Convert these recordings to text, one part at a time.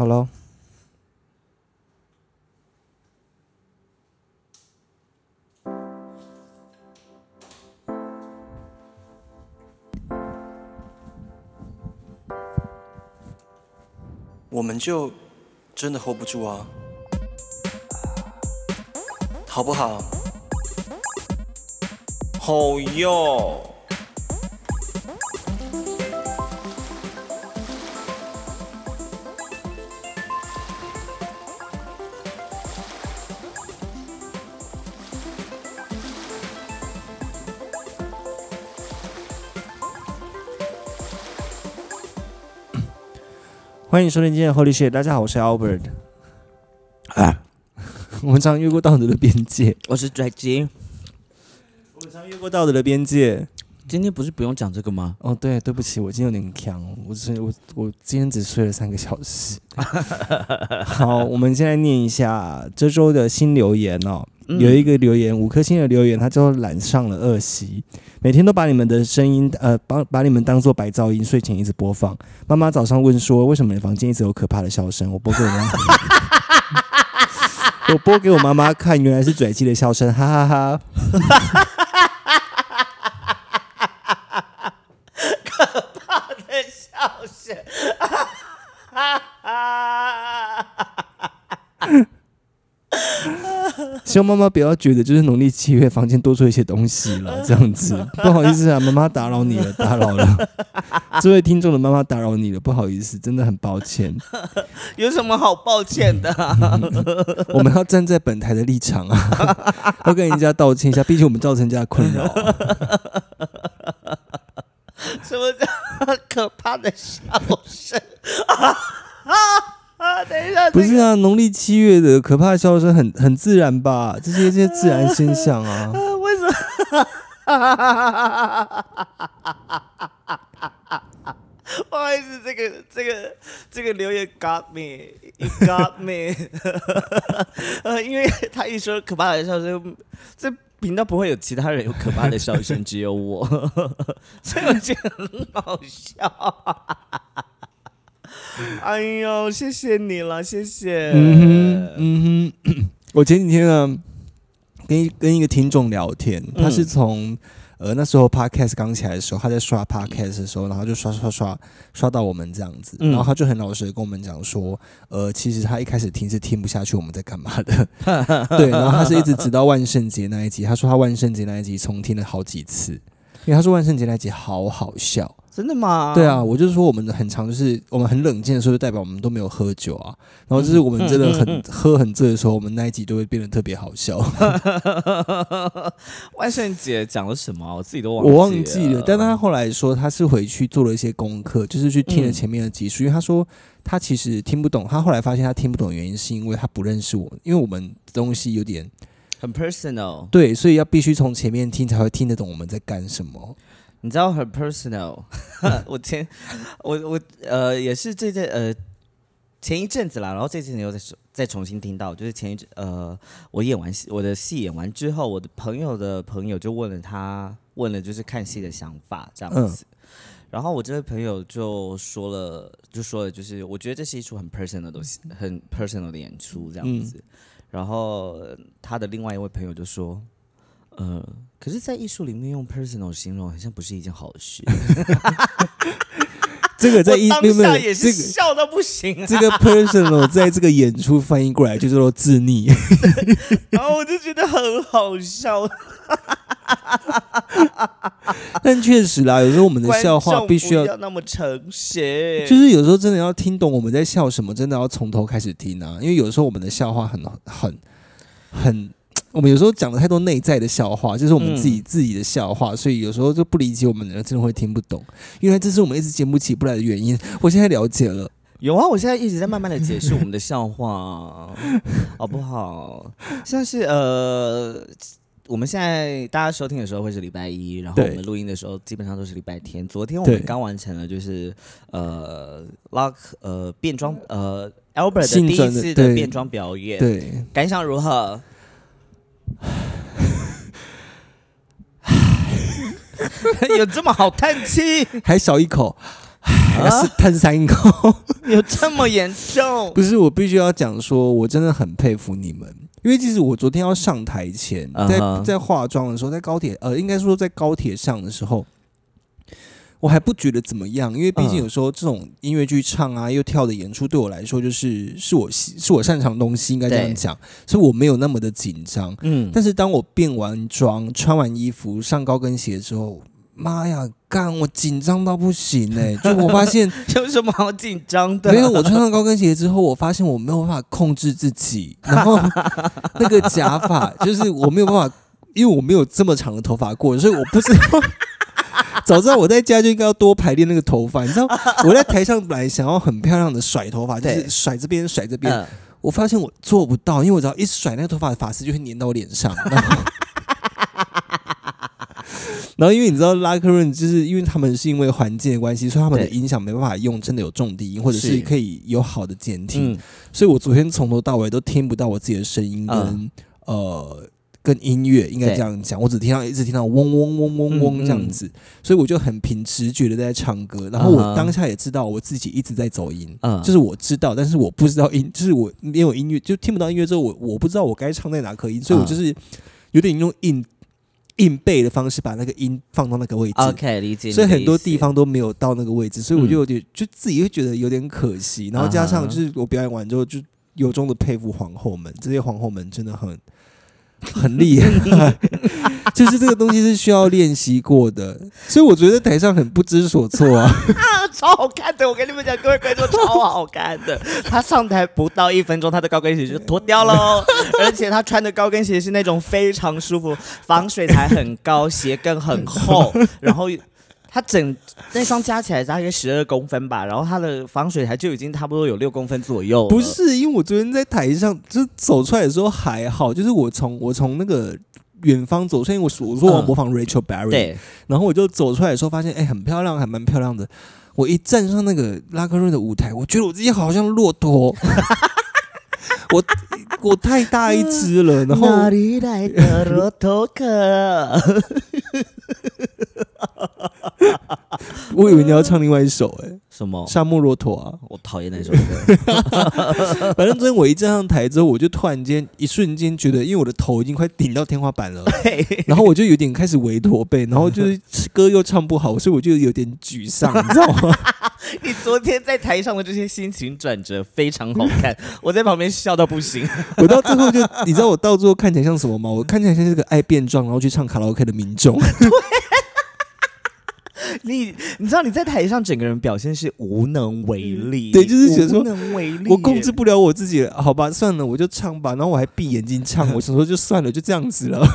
好喽。我们就真的 hold 不住啊，好不好？好哟。欢迎收听今天的 Holy Shit，大家好，我是 Albert。啊，我们常越过道德的边界，我是拽吉。我们常越过道德的边界。今天不是不用讲这个吗？哦，对，对不起，我今天有点强，我只我我今天只睡了三个小时。好，我们现在念一下这周的新留言哦。有一个留言五颗星的留言，他就染上了恶习，每天都把你们的声音呃，把把你们当做白噪音，睡前一直播放。妈妈早上问说，为什么你房间一直有可怕的笑声？我播给我妈，我播给我妈妈看，原来是拽气的笑声，哈哈哈。可怕的笑声，哈哈哈。希望妈妈不要觉得就是农历七月房间多出一些东西了，这样子不好意思啊，妈妈打扰你了，打扰了 这位听众的妈妈打扰你了，不好意思，真的很抱歉。有什么好抱歉的？我们要站在本台的立场啊，要跟人家道歉一下，毕竟我们造成人家困扰。什么叫可怕的笑声？啊，等一下，不是啊，农历七月的可怕的笑声很很自然吧？这些这些自然现象啊。为什么？不好意思，这个这个这个留言 got me。呃，因为他一说可怕的笑声，这频道不会有其他人有可怕的笑声，只有我，所以我觉得很好笑。哎呦，谢谢你了，谢谢。嗯哼，嗯哼，我前几天呢，跟跟一个听众聊天，他是从呃那时候 podcast 刚起来的时候，他在刷 podcast 的时候，然后就刷刷刷刷到我们这样子，然后他就很老实的跟我们讲说，呃，其实他一开始听是听不下去我们在干嘛的，对，然后他是一直直到万圣节那一集，他说他万圣节那一集重听了好几次，因为他说万圣节那一集好好笑。真的吗？对啊，我就是说，我们很常，就是我们很冷静的时候，就代表我们都没有喝酒啊。然后就是我们真的很喝很醉的时候，我们那一集都会变得特别好笑。万圣节讲了什么？我自己都忘我忘记了。但他后来说，他是回去做了一些功课，就是去听了前面的集数。因为他说他其实听不懂，他后来发现他听不懂的原因是因为他不认识我们，因为我们东西有点很 personal。对，所以要必须从前面听才会听得懂我们在干什么。你知道很 personal，我前我我呃也是这阵呃前一阵子啦，然后这阵子又再再重新听到，就是前一阵呃我演完戏我的戏演完之后，我的朋友的朋友就问了他问了就是看戏的想法这样子，然后我这位朋友就说了就说了就是我觉得这是一出很 personal 的东西，很 personal 的演出这样子，然后他的另外一位朋友就说。呃，可是，在艺术里面用 personal 形容，好像不是一件好事。这个在艺当下也是笑到不行。这个 personal 在这个演出翻译过来就叫做自溺，然后我就觉得很好笑。但确实啦，有时候我们的笑话必须要那么诚实，就是有时候真的要听懂我们在笑什么，真的要从头开始听啊。因为有时候我们的笑话很很很。我们有时候讲了太多内在的笑话，就是我们自己自己的笑话，所以有时候就不理解我们的人，真的会听不懂。原来这是我们一直节目起不来的原因。我现在了解了，有啊，我现在一直在慢慢的解释我们的笑话，好不好？像是呃，我们现在大家收听的时候会是礼拜一，然后我们录音的时候基本上都是礼拜天。昨天我们刚完成了就是呃，Lock 呃变装呃 Albert 的第一次的变装表演，对，感想如何？有这么好叹气？还少一口。还是叹三口。有这么严重？不是，我必须要讲说，我真的很佩服你们，因为其实我昨天要上台前，在在化妆的时候，在高铁呃，应该说在高铁上的时候。我还不觉得怎么样，因为毕竟嗯有时候这种音乐剧唱啊又跳的演出，对我来说就是是我喜是我擅长的东西，应该这样讲，所以我没有那么的紧张。嗯，但是当我变完妆、穿完衣服、上高跟鞋之后，妈呀，干我紧张到不行哎、就我发现 有什么好紧张的？没有，我穿上高跟鞋之后，我发现我没有办法控制自己，然后 那个假发就是我没有办法，因为我没有这么长的头发过，所以我不知道。早知道我在家就应该要多排练那个头发，你知道 我在台上本来想要很漂亮的甩头发，就是甩这边甩这边，嗯，我发现我做不到，因为我只要一甩那个头发，发丝就会粘到我脸上，然后。然后，因为你知道拉克润，就是因为他们是因为环境的关系，所以他们的对音响没办法用真的有重低音，或者是是可以有好的监听。嗯，所以我昨天从头到尾都听不到我自己的声音跟、嗯呃跟音乐，应该这样讲，我只听到一直听到嗡嗡嗡嗡嗡嗯这样子，所以我就很凭直觉的在唱歌，然后我当下也知道我自己一直在走音，嗯。就是我知道，但是我不知道音，就是我没有音乐就听不到音乐之后，我我不知道我该唱在哪颗音，所以我嗯就是有点用硬硬背的方式把那个音放到那个位置。OK，理解。所以很多地方，都没有到那个位置，所以我就嗯有点、就自己会觉得有点可惜，然后加上就是我表演完之后，就由衷的佩服皇后们，这些皇后们真的很很厉害，就是这个东西是需要练习过的，所以我觉得台上很不知所措啊。超好看的，我跟你们讲，各位观众超好看的。他上台不到一分钟，他的高跟鞋就脱掉喽，而且他穿的高跟鞋是那种非常舒服，防水台很高，鞋跟很厚，然后。他整那双加起来大概十二公分吧，然后它的防水台就已经差不多有六公分左右。不是，因为我昨天在台上就走出来的时候还好，就是我从我从那个远方走出来，因为我我说我模仿 Rachel Berry，、对，然后我就走出来的时候发现，哎、很漂亮，还蛮漂亮的。我一站上那个拉克瑞的舞台，我觉得我自己好像骆驼，我我太大一只了，然后哪里来的骆驼壳？我以为你要唱另外一首、哎，什么？沙漠骆驼啊。我讨厌那首歌。反正昨天我一站上台之后，我就突然间一瞬间觉得，因为我的头已经快顶到天花板了，然后我就有点开始围驼背，然后就是歌又唱不好，所以我就有点沮丧，你知道吗？你昨天在台上的这些心情转折非常好看，我在旁边笑到不行。我到最后就，你知道我到最后看起来像什么吗？我看起来像是个爱变壮，然后去唱卡拉 OK 的民众。你你知道你在台上整个人表现是无能为力，对就是觉得说无能为力，我控制。不了我自己了，好吧，算了，我就唱吧。然后我还闭眼睛唱，我想说就算了，就这样子了。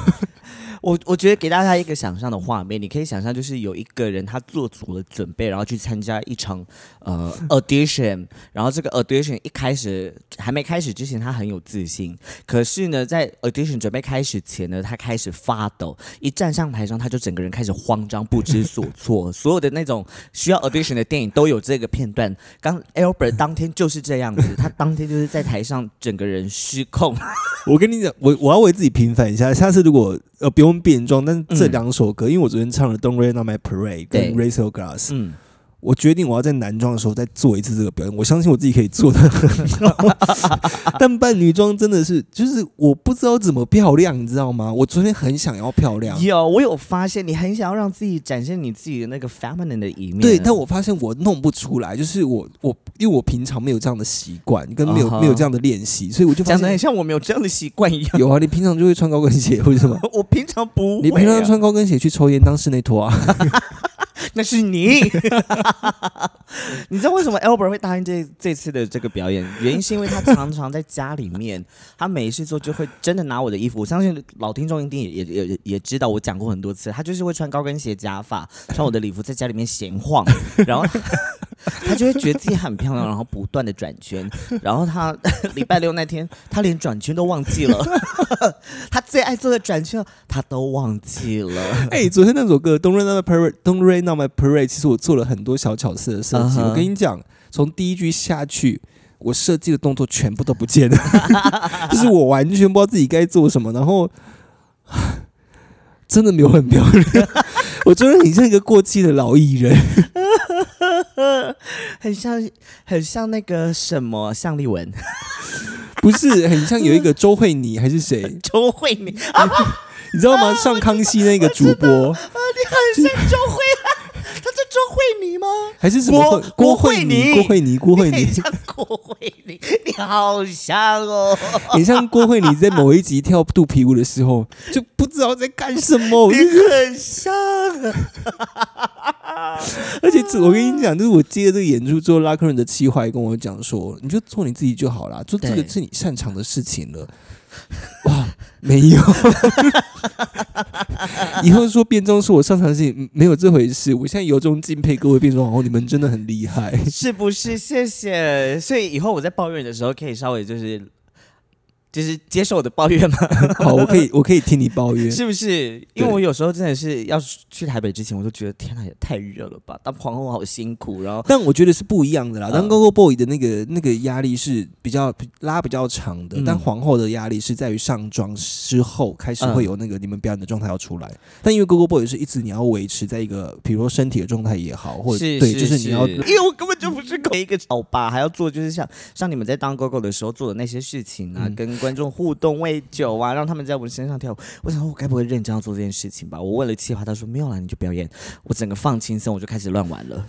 我我觉得给大家一个想象的画面，你可以想象就是有一个人他做足了准备，然后去参加一场呃 audition，然后这个 audition 一开始还没开始之前他很有自信，可是呢在 audition 准备开始前呢，他开始发抖，一站上台上他就整个人开始慌张不知所 措，所有的那种需要 audition 的电影都有这个片段。刚 Albert 当天就是这样子，他当天就是在台上整个人失控。我跟你讲，我我要为自己平反一下，下次如果呃不用变装，但是这嗯两首歌，因为我昨天唱了《Don't Rain on My Parade》跟《Raise Your Glass》，嗯，我决定我要在男装的时候再做一次这个表演，我相信我自己可以做的很好。但扮女装真的是，就是我不知道怎么漂亮，你知道吗？我昨天很想要漂亮，有，我有发现你很想要让自己展现你自己的那个 feminine 的一面。对，但我发现我弄不出来，就是我我因为我平常没有这样的习惯，跟没有、没有这样的练习，所以我就发讲的很像我没有这样的习惯一样。有啊，你平常就会穿高跟鞋或者什么。我平常不、啊，你平常穿高跟鞋去抽烟当室内拖啊？那是你。你知道为什么 Elber 会答应这这次的这个表演？原因是因为他常常在家里面，他没事做就会真的拿我的衣服。我相信老听众一定也也也知道，我讲过很多次，他就是会穿高跟鞋、假发，穿我的礼服在家里面闲晃，然后他就会觉得自己很漂亮，然后不断的转圈。然后他 礼拜六那天，他连转圈都忘记了，他最爱做的转圈他都忘记了。哎、昨天那首歌《Don't Rain on My Parade》，《Don't Rain on My Parade》，其实我做了很多小巧思的设计。我跟你讲，从第一句下去，我设计的动作全部都不见了，就是我完全不知道自己该做什么，然后真的没有很漂亮。我真的很像一个过气的老艺人。很像很像那个什么向立文、不是很像有一个周慧妮还是谁？周慧敏，你知道吗？上康熙那个主播你很像周慧，他是周慧妮吗？还是什么郭慧妮？郭慧妮，郭慧妮像郭慧妮，你好像哦，很像郭慧妮在某一集跳肚皮舞的时候，就不知道在干什么。我你就很像。而且我跟你讲，就是我接了这个演出之后，拉客人的气话也跟我讲说，你就做你自己就好啦，做这个是你擅长的事情了。哇，没有，以后说变装是我擅长的事情，嗯没有这回事。我现在由衷敬佩各位变装皇后，你们真的很厉害。是不是？谢谢。所以以后我在抱怨的时候，可以稍微就是就是接受我的抱怨吗？好，我可以，我可以听你抱怨。是不是？因为我有时候真的是要去台北之前，我都觉得天哪，也太热了吧！当皇后好辛苦，然后但我觉得是不一样的啦。当嗯 Go Go Boy 的那个那个压力是比较拉比较长的，嗯但皇后的压力是在于上妆之后开始嗯会有那个你们表演的状态要出来。但因为 Go Go Boy 是一直你要维持在一个，比如说身体的状态也好，或者对，就是你要因为我根本就不是狗一个好吧，还要做就是像像你们在当 Go Go 的时候做的那些事情啊，嗯跟观众互动、喂酒啊，让他们在我们身上跳舞。我想说，我该不会认真要做这件事情吧？我问了企划，他说没有啦，你就表演。我整个放轻松，我就开始乱玩了。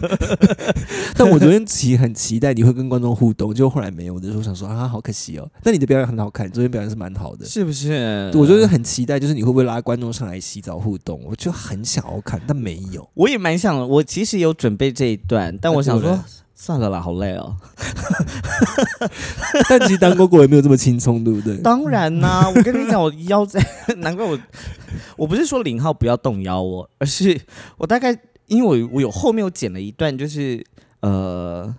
但我昨天其实很期待你会跟观众互动，结果后来没有，我就说想说啊，好可惜哦。但你的表演很好看，昨天表演是蛮好的。是不是？我就是很期待，就是你会不会拉观众上来洗澡互动？我就很想要看，但没有。我也蛮想，我其实有准备这一段，但我想说算了啦，好累哦。但其实当哥哥也没有这么轻松，对不对？当然啦、我跟你讲，我腰在，难怪我，我不是说零号不要动腰哦，而是我大概因为我我有后面有剪了一段，就是呃，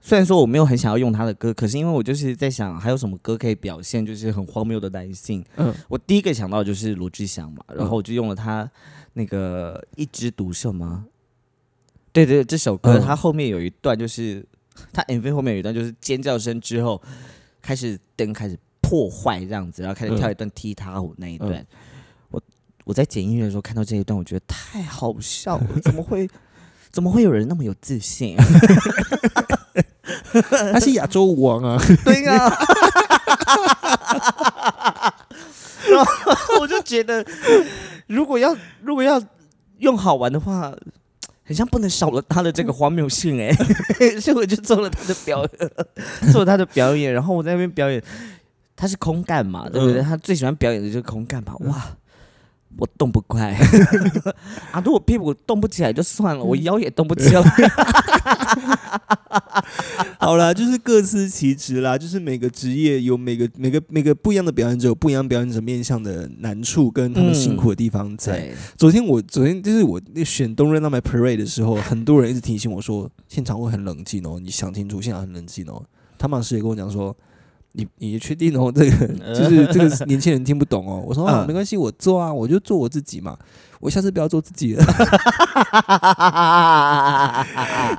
虽然说我没有很想要用他的歌，可是因为我就是在想还有什么歌可以表现就是很荒谬的男性，嗯，我第一个想到就是罗志祥嘛，然后我就用了他那个一枝独秀吗？对对，这首歌嗯它后面有一段就是他 MV 后面有一段就是尖叫声之后开始灯开始破坏这样子，然后开始嗯跳一段踢踏舞那一段。嗯我我在剪音乐的时候看到这一段，我觉得太好笑了，怎么会 怎么会有人那么有自信？他是亚洲舞王啊。对啊、然后我就觉得，如果要如果要用好玩的话，很像不能少了他的这个荒谬性哎、所以我就做了他的表演，做了他的表演，然后我在那边表演，他是空干嘛，对不对？嗯。他最喜欢表演的就是空干嘛，哇！我动不快 啊！如果屁股动不起来就算了，我腰也动不起来。好啦，就是各司其职啦，就是每个职业有每个每个每个不一样的表演者，有不一样表演者面向的难处跟他们辛苦的地方在。对，昨天我昨天就是我那选《东 Run My Parade》的时候，很多人一直提醒我说，现场会很冷静哦，你想清楚，现场很冷静哦。汤马师也跟我讲说。你你确定哦？这个 就是这个年轻人听不懂哦。我说没关系，我做啊，我就做我自己嘛。我下次不要做自己了。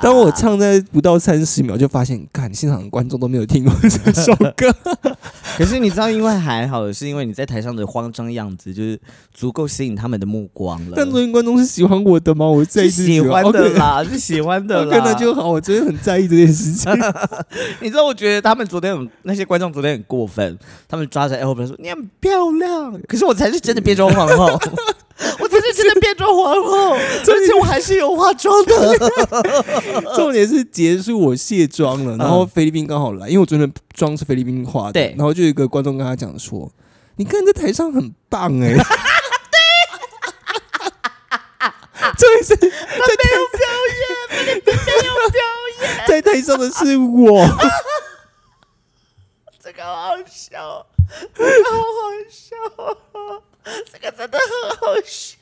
当我唱在不到三十秒，就发现，看现场的观众都没有听过这首歌。可是你知道，因为还好，是因为你在台上的慌张样子，就是足够吸引他们的目光了。但昨天观众是喜欢我的吗？我在意是喜欢的啦，是喜欢的啦。那就好。我真的很在意这件事情。你知道，我觉得他们昨天很那些观众昨天很过分，他们抓着 L 说你很漂亮，可是我才是真的变装皇后，我才是真的变装皇后，而且我还是有化妆的。重点是结束我卸妆了，然后嗯。菲律宾刚好来，因为我昨天的妆是菲律宾化的，对。然后就有一个观众跟他讲说：“你看在台上很棒哎、欸。”重点是他没有表演，没有表演，在台上的是我，这个好好笑，这个好好笑，这个真的很好笑。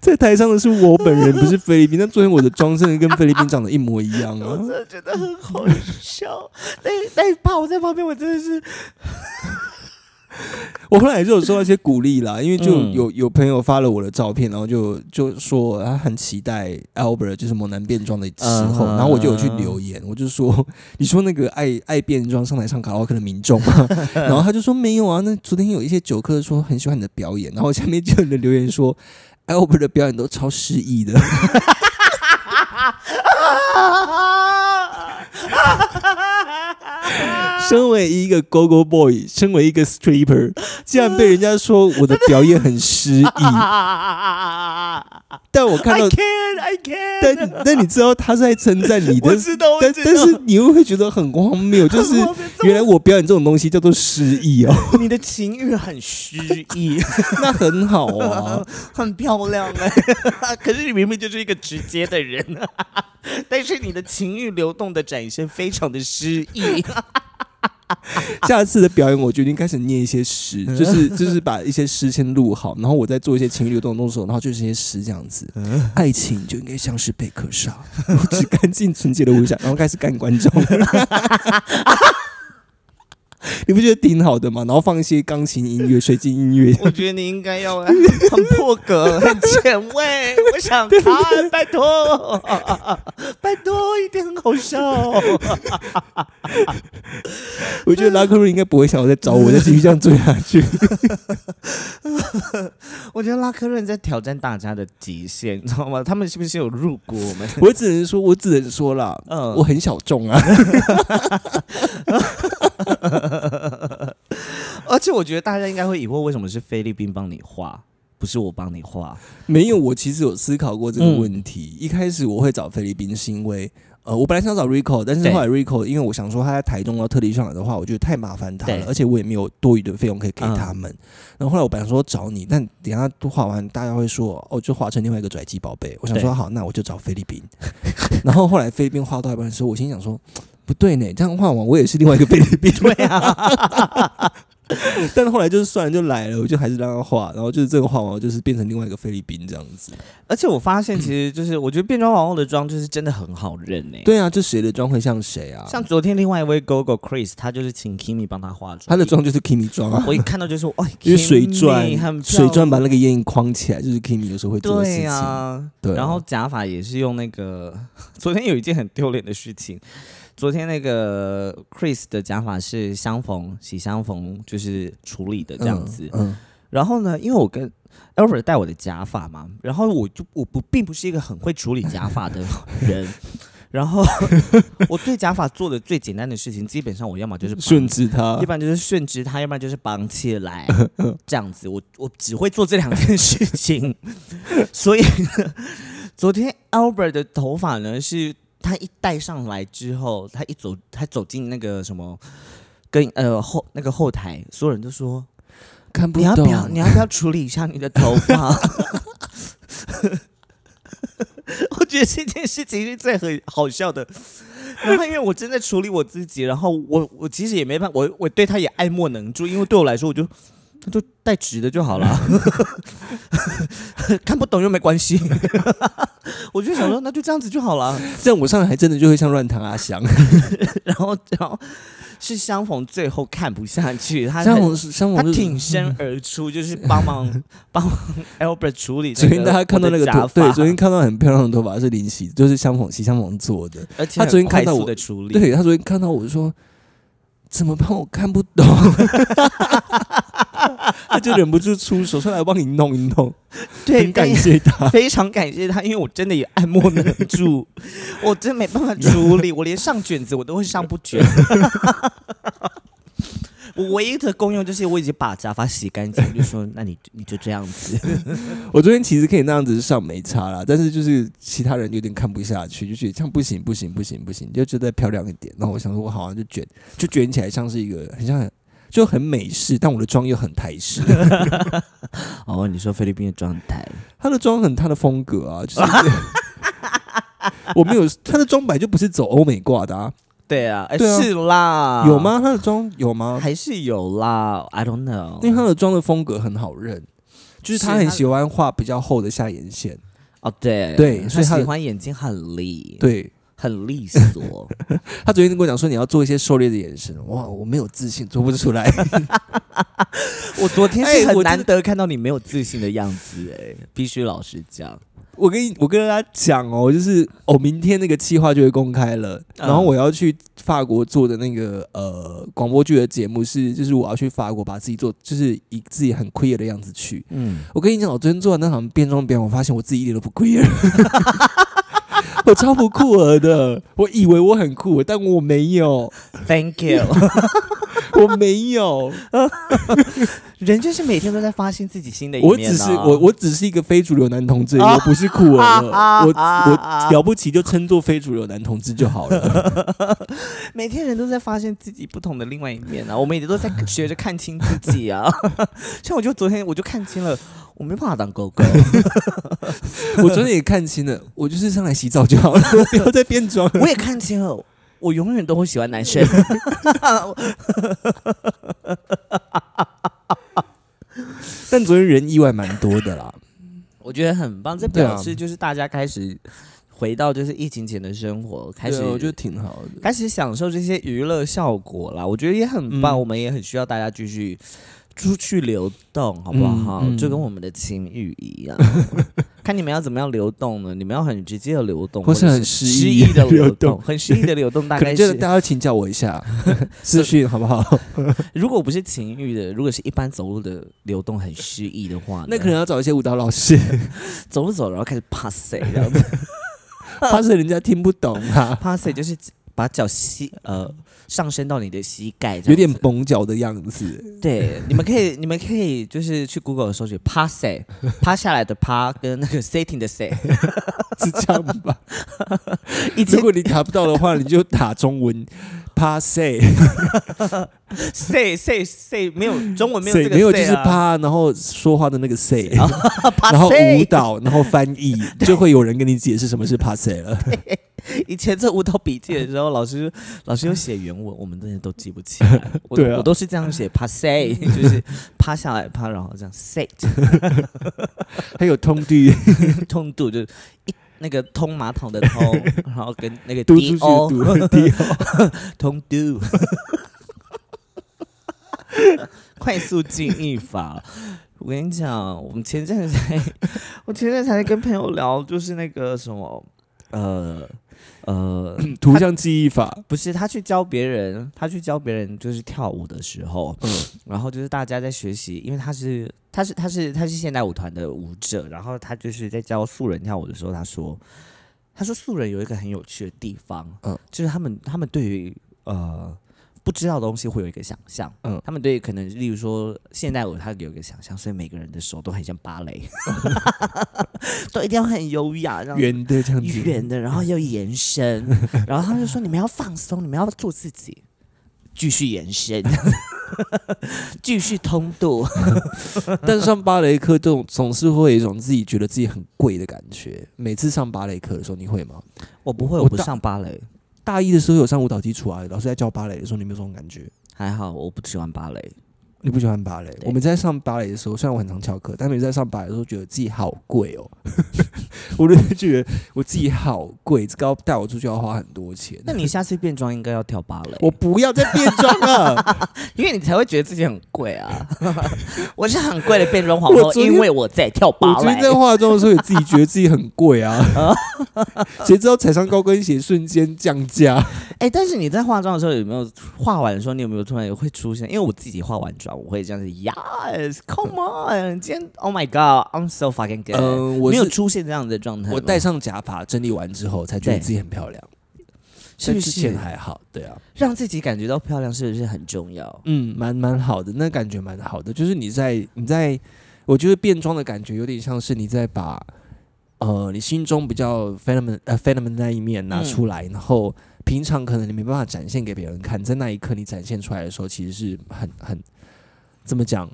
在台上的是我本人，不是菲律宾。但昨天我的妆真的跟菲律宾长得一模一样我啊！真的觉得很好笑。那那一趴我在旁边，我真的是我后来就有收到一些鼓励啦，因为就嗯有有朋友发了我的照片，然后就就说他很期待 Albert 就是猛男变装的时候，嗯然后我就有去留言，我就说 你说那个爱爱变装上台唱卡拉 OK 的民众吗？然后他就说没有啊，那昨天有一些酒客说很喜欢你的表演，然后下面就有人留言说 Albert 的表演都超诗意的。身为一个 Go Go Boy，身为一个 stripper，竟然被人家说我的表演很失意。但我看 I 到，can, I can。但但你知道他是在称赞你的 但。但是你又会觉得很荒谬，就是原来我表演这种东西叫做失意哦，你的情欲很失意，那很好啊。很漂亮哎、可是你明明就是一个直接的人，但是你的情欲流动的展现非常的诗意。下次的表演，我决定开始念一些诗，就是就是把一些诗先录好，然后我再做一些情欲流动的动作，然后就是一些诗这样子。爱情就应该像是贝壳沙，我只干净纯洁的微笑，然后开始干观众。你不觉得挺好的吗？然后放一些钢琴音乐、水晶音乐，我觉得你应该要 很破格、很前卫。我想看，拜托，拜托，一定很好笑。我觉得拉克瑞应该不会想要再找我，再继续这样追下去。我觉得拉克瑞在挑战大家的极限，你知道吗？他们是不是有入股我们？我只能说，我只能说啦，嗯我很小众啊。而且我觉得大家应该会疑惑，为什么是菲律宾帮你画，不是我帮你画？没有，我其实有思考过这个嗯问题。一开始我会找菲律宾，是因为呃，我本来想找 Rico，但是后来 Rico 因为我想说他在台中要特地上来的话，我觉得太麻烦他了，而且我也没有多余的费用可以给他们。然后后来我本来说找你，但等一下都画完，大家会说哦，就画成另外一个拽鸡宝贝。我想说好，那我就找菲律宾。然后后来菲律宾画到一半的时候，我心想说。不对呢，这样画完我也是另外一个菲律宾。对啊，但是后来就是算了，就来了，我就还是让他画，然后就是这个画完，我就是变成另外一个菲律宾这样子。而且我发现，其实就是我觉得变装皇后的妆就是真的很好认诶、对啊，这谁的妆会像谁啊？像昨天另外一位 GoGo Chris，他就是请 Kimi 帮他化妆，他的妆就是 Kimi 妆啊，我一看到就说，哦，因为水钻 Kimi 很，漂水钻把那个眼影框起来，就是 Kimi 有时候会做的事对情。啊，对啊然后假发也是用那个，昨天有一件很丢脸的事情。昨天那个 Chris 的假发是相逢喜相逢，就是处理的这样子。嗯，然后呢，因为我跟 Albert 戴我的假发嘛，然后我就我不并不是一个很会处理假发的人，然后我对假发做的最简单的事情，基本上我要么就是顺直它要不然就是顺直它，要不然就是绑起来，这样子。我我只会做这两件事情，所以昨天 Albert 的头发呢，是他一戴上来之后，他一走，他走进那个什么。跟呃后那个后台，所有人都说看不懂你要不。要你要不要处理一下你的头发？我觉得这件事情是最很好笑的。然后因为我正在处理我自己，然后我我其实也没办法，我我对他也爱莫能助，因为对我来说，我就那就带直的就好了，看不懂又没关系。我就想说，那就这样子就好了。这样我上来还真的就会像乱弹阿翔，然后然后是相逢最后看不下去，他相很逢是相他逢是挺身而出，就是帮忙帮忙 Albert 处理、那个。昨天大家看到那个头，对，昨天看到很漂亮的头发是林夕，就是相逢喜相逢做的。而且他昨天看到我的处理，对他昨天看到我就说怎么办？我看不懂，他就忍不住出手说来帮你弄一弄，对，很感谢他。非常感谢他，因为我真的也爱莫能助，我真没办法处理，我连上卷子我都会上不卷。我唯一的功用就是我已经把假发洗干净，就说那你你就这样子。我昨天其实可以那样子上没差啦，但是就是其他人有点看不下去，就觉得这样不行不行不行不行，就觉得漂亮一点。然后我想说，我好像就卷，就卷起来像是一个很像很就很美式，但我的妆又很台式。哦，你说菲律宾的妆台，他的妆很他的风格啊，就是 我没有他的妆本来就不是走欧美挂的啊，对啊，哎对啊是啦，有？吗？他的妆有吗？还是有啦，I don't know。因为他的妆的风格很好认，就是他是他很喜欢画比较厚的下眼线，哦，对对所以他他喜欢眼睛很利，，对。很利索。他昨天跟我讲说你要做一些狩猎的眼神，哇，我没有自信，做不出来。我昨天是很难得看到你没有自信的样子，哎，必须老实讲。我跟你，我跟大家讲哦，就是哦，明天那个计划就会公开了，嗯然后我要去法国做的那个呃广播剧的节目是，就是我要去法国把自己做，就是以自己很 queer 的样子去。嗯，我跟你讲，我昨天做完那场变装表演，我发现我自己一点都不 queer。我超不酷儿的，我以为我很酷，但我没有，Thank you。我没有，人就是每天都在发现自己新的一我面、啊。只是我我只是一个非主流男同志，我不是酷儿了，我我了不起就称作非主流男同志就好了。每天人都在发现自己不同的另外一面啊，我们也都在学着看清自己啊。像我就昨天我就看清了，我没办法当狗狗。我昨天也看清了，我就是上来洗澡就好了，不要再变装了。我也看清了，我永远都会喜欢男生。但昨天人意外蛮多的啦，我觉得很棒，这表示就是大家开始回到就是疫情前的生活，开始我觉得挺好的。开始享受这些娱乐效果啦，我觉得也很棒，嗯我们也很需要大家继续出去流动，好不好？嗯嗯就跟我们的情欲一样，看你们要怎么样流动呢？你们要很直接的流动，或是者很失失意的流流动。很诗意的流动，大概是能就是大家请教我一下 私讯好不好？如果不是情欲的，如果是一般走路的流动很诗意的话，那可能要找一些舞蹈老师，走着走，然后开始 pass 这样子。怕是人家听不懂啊，pass 就是把脚吸呃上升到你的膝盖有点绷脚的样子。对，你们可以，你们可以就是去 Google 搜索趴 say，趴下来的趴跟那个 sitting 的 set，。是这样吧？如果你打不到的话，你就打中文 passe，say say say 没有中文没有这个 say 啊没有就是趴，然后说话的那个 say，然后舞。蹈，然后翻译，就会有人跟你解释什么是趴 say 了。以前做舞蹈笔记的时候，老师老师有写原文，我们真的都记不起来。我对啊。我都是这样写趴 say，就是趴下来趴，然后这样 say，还有通地通度就是一那个通马桶的通，然后跟那个嘟出 D 去的 O 通 do，快速记忆法。我跟你讲，我们前阵子才，我前阵子才跟朋友聊，就是那个什么，呃呃，图像记忆法。不是他去教别人，他去教别人就是跳舞的时候，嗯然后就是大家在学习，因为他是他是他是他是现代舞团的舞者，然后他就是在教素人跳舞的时候，他说他说素人有一个很有趣的地方，嗯就是他们他们对于呃不知道的东西会有一个想象，嗯。他们对可能例如说现代舞，他有一个想象，所以每个人的手都很像芭蕾，都一定要很优雅，圆的这样子，圆的，然后又延伸，然后他们就说你们要放松，你们要做自己，继续延伸，继续通度。但是上芭蕾课，这种总是会有一种自己觉得自己很贵的感觉。每次上芭蕾课的时候，你会吗？我不会，我我不上芭蕾，大一的时候有上舞蹈基础啊，老师在教芭蕾的时候，你有没有这种感觉？还好，我不喜欢芭蕾。你不喜欢芭蕾？我们在上芭蕾的时候，虽然我很常翘课，但每次在上芭蕾的时候，觉得自己好贵哦。我就觉得我自己好贵，这个要带我出去要花很多钱。那你下次变装应该要跳芭蕾，我不要再变装了。因为你才会觉得自己很贵啊。我是很贵的变装皇后，我因为我在跳我芭昨天在。化妆的时候，也自己觉得自己很贵啊。谁知道踩上高跟鞋瞬间降价？哎、但是你在化妆的时候有没有化完的时候，你有没有突然也会出现？因为我自己化完妆，我会这样子，Yes，Come on，今天 Oh my God，I'm so fucking good。嗯，我没有出现这样子的状态。我戴上假发整理完之后，才觉得自己很漂亮。是之前还好，对啊，让自己感觉到漂亮，是不是很重要？嗯，蛮蛮好的，那感觉蛮好的。就是你在你在，我觉得变装的感觉有点像是你在把呃你心中比较 feminine 呃 feminine 那一面拿出来，然后平常可能你没办法展现给别人看，在那一刻你展现出来的时候，其实是很很怎么讲？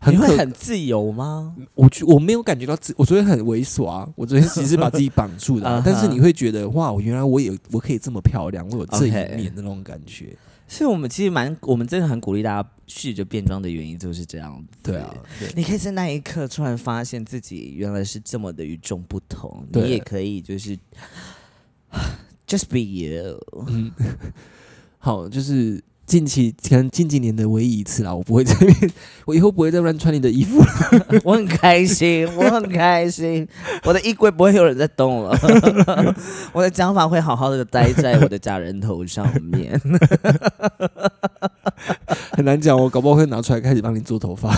很你会很自由吗？我觉我没有感觉到自，我昨天很猥琐啊，我昨天其实是把自己绑住的 但是你会觉得哇，我原来我也我可以这么漂亮，我有这一面的那种感觉。所以我们其实蛮，我们真的很鼓励大家试着变装的原因就是这样子。对啊，对你可以在那一刻突然发现自己原来是这么的与众不同，你也可以就是 just be you。嗯，好，就是近期可能近几年的唯一一次啦，我不会在那边，我以后不会再乱穿你的衣服了。我很开心，我很开心，我的衣柜不会有人在动了，我的讲法会好好的待在我的假人头上面。很难讲，我搞不好会拿出来开始帮你做头发。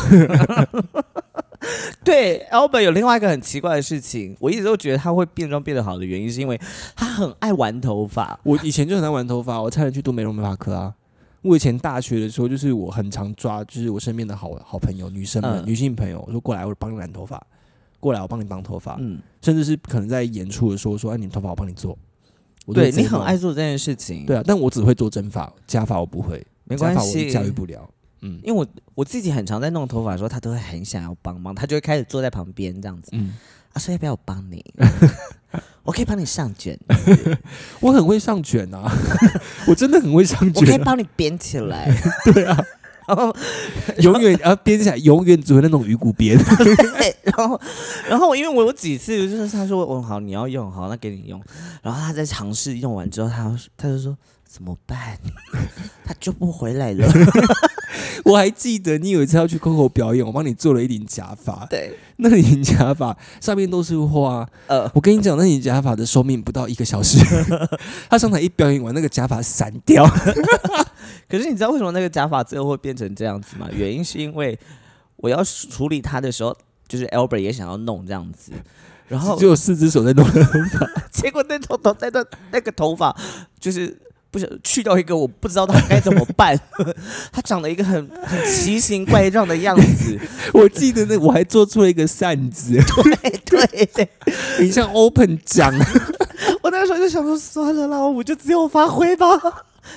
对，Albert 有另外一个很奇怪的事情，我一直都觉得他会变装变得好的原因，是因为他很爱玩头发。我以前就很爱玩头发，我差点去读美容美发科啊。我以前大学的时候，就是我很常抓，就是我身边的好好朋友、女生们、嗯女性朋友，我说过来，我帮你染头发，过来我帮你绑头发，嗯，甚至是可能在演出的时候说，哎，你头发我帮你做。我对你很爱做这件事情。对啊，但我只会做真发，假发我不会，没关系驾驭不了。嗯因为我我自己很常在弄头发的时候，他都会很想要帮忙，他就会开始坐在旁边这样子。嗯，啊，所以要不要我帮你？我可以帮你上卷，我很会上卷啊，我真的很会上卷我可以帮你编起来。对啊，然后，永远啊编起来，永远只会那种鱼骨编。对，然后，然后，因为我有几次就是他说，哦，好，你要用，好，那给你用。然后他在尝试用完之后，他他就说怎么办？他就不回来了。我还记得你有一次要去 Coco 表演，我帮你做了一顶假发，对，那顶假发上面都是花。呃，我跟你讲，那顶假发的寿命不到一个小时，他上台一表演完，那个假发散掉。可是你知道为什么那个假发最后会变成这样子吗？原因是因为我要处理它的时候，就是 Albert 也想要弄这样子，然后只有四只手在弄头发。结果那头头那段那个头发就是不是去掉一个我不知道他该怎么办，他长得一个很很奇形怪状的样子，我记得那我还做出了一个扇子，对对对，你像 open 奖。我那时候就想说算了啦，我就自由发挥吧。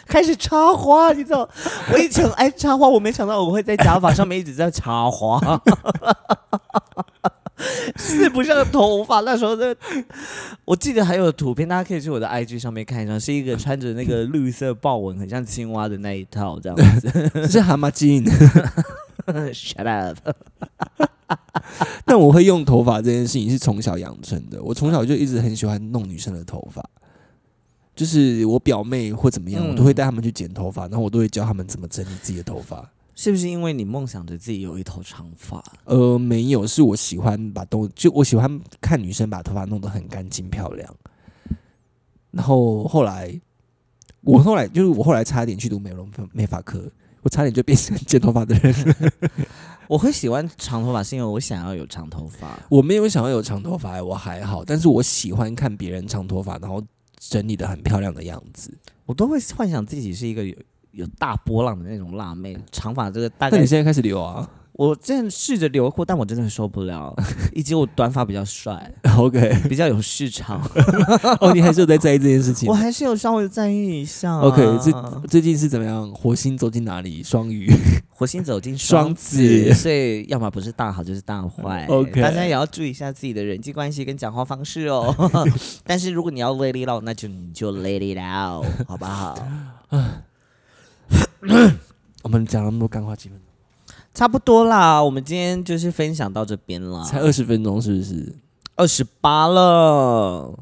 开始插花，你知道，我以前爱插花，我没想到我会在假发上面一直在插花，四不像头发。那时候的，我记得还有图片，大家可以去我的 IG 上面看一下，是一个穿着那个绿色豹纹，很像青蛙的那一套这样子。是蛤蟆精。Shut up！但我会用头发这件事情是从小养成的，我从小就一直很喜欢弄女生的头发。就是我表妹或怎么样，嗯我都会带他们去剪头发，然后我都会教他们怎么整理自己的头发。是不是因为你梦想着自己有一头长发？呃，没有，是我喜欢把东，就我喜欢看女生把头发弄得很干净漂亮。然后后来，我后来就是我后来差点去读美容美发科，我差点就变成剪头发的人。我会喜欢长头发，是因为我想要有长头发。我没有想要有长头发，我还好，但是我喜欢看别人长头发，然后整理的很漂亮的样子。我都会幻想自己是一个有有大波浪的那种辣妹，长发这个大概那你现在开始留啊我之前试着留过，但我真的受不了，以及我短发比较帅，？OK，比较有市场，哦，你还是有在在意这件事情我。还是有稍微在意一下、OK，最最近是怎么样？火星走进哪里？双鱼。火星走进双双子子，所以要么不是大好就是大坏。OK 大家也要注意一下自己的人际关系跟讲话方式哦。但是如果你要 it out，那就你就 it out，好不好？我们讲了那么多干话，几分钟？差不多啦，我们今天就是分享到这边了，才二十分钟，是不是？二十八了。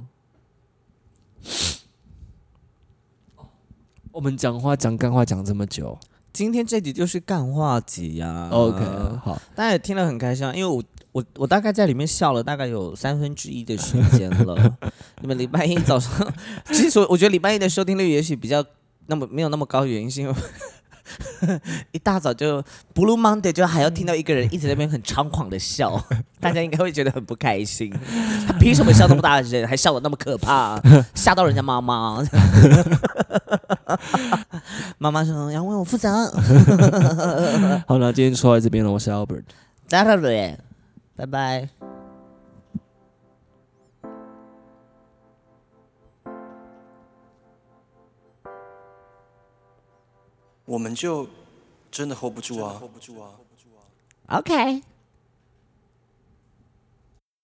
我们讲话讲干话讲这么久今天这集就是干话集呀、，OK，好，大家也听了很开心啊，因为我我我大概在里面笑了大概有三分之一的时间了。你们礼拜一早上，其实我我觉得礼拜一的收听率也许比较那么没有那么高，原因是因为 一大早就 Blue Monday 就还要听到一个人一直在那边很猖狂的笑，大家应该会觉得很不开心。他凭什么笑那么大声，还笑得那么可怕，吓到人家妈妈。妈妈说要为我负责。好了，今天说到这边了，我是 Albert，再见，拜拜。我们就真的 hold 不住啊，hold 不住啊，hold 不住啊。ok。